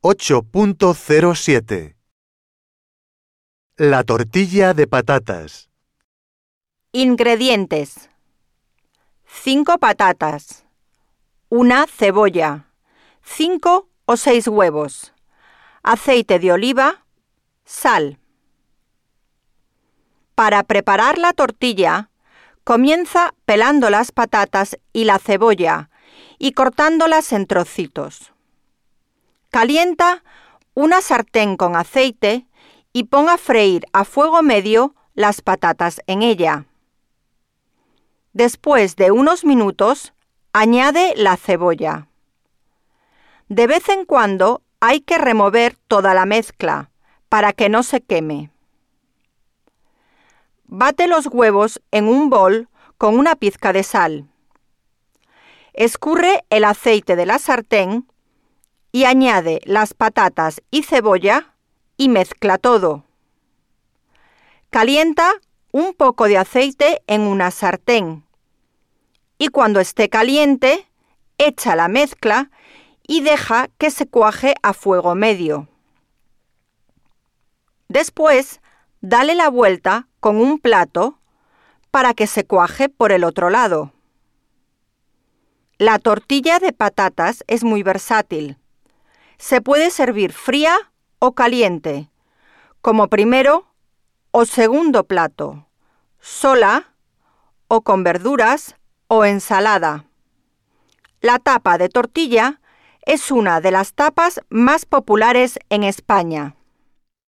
8.07 La tortilla de patatas. Ingredientes. 5 patatas. Una cebolla. 5 o 6 huevos. Aceite de oliva. Sal. Para preparar la tortilla, comienza pelando las patatas y la cebolla y cortándolas en trocitos. Calienta una sartén con aceite y pon a freír a fuego medio las patatas en ella. Después de unos minutos, añade la cebolla. De vez en cuando hay que remover toda la mezcla para que no se queme. Bate los huevos en un bol con una pizca de sal. Escurre el aceite de la sartén y añade las patatas y cebolla y mezcla todo. Calienta un poco de aceite en una sartén y cuando esté caliente, echa la mezcla y deja que se cuaje a fuego medio. Después, dale la vuelta con un plato para que se cuaje por el otro lado. La tortilla de patatas es muy versátil. Se puede servir fría o caliente, como primero o segundo plato, sola o con verduras o ensalada. La tapa de tortilla es una de las tapas más populares en España.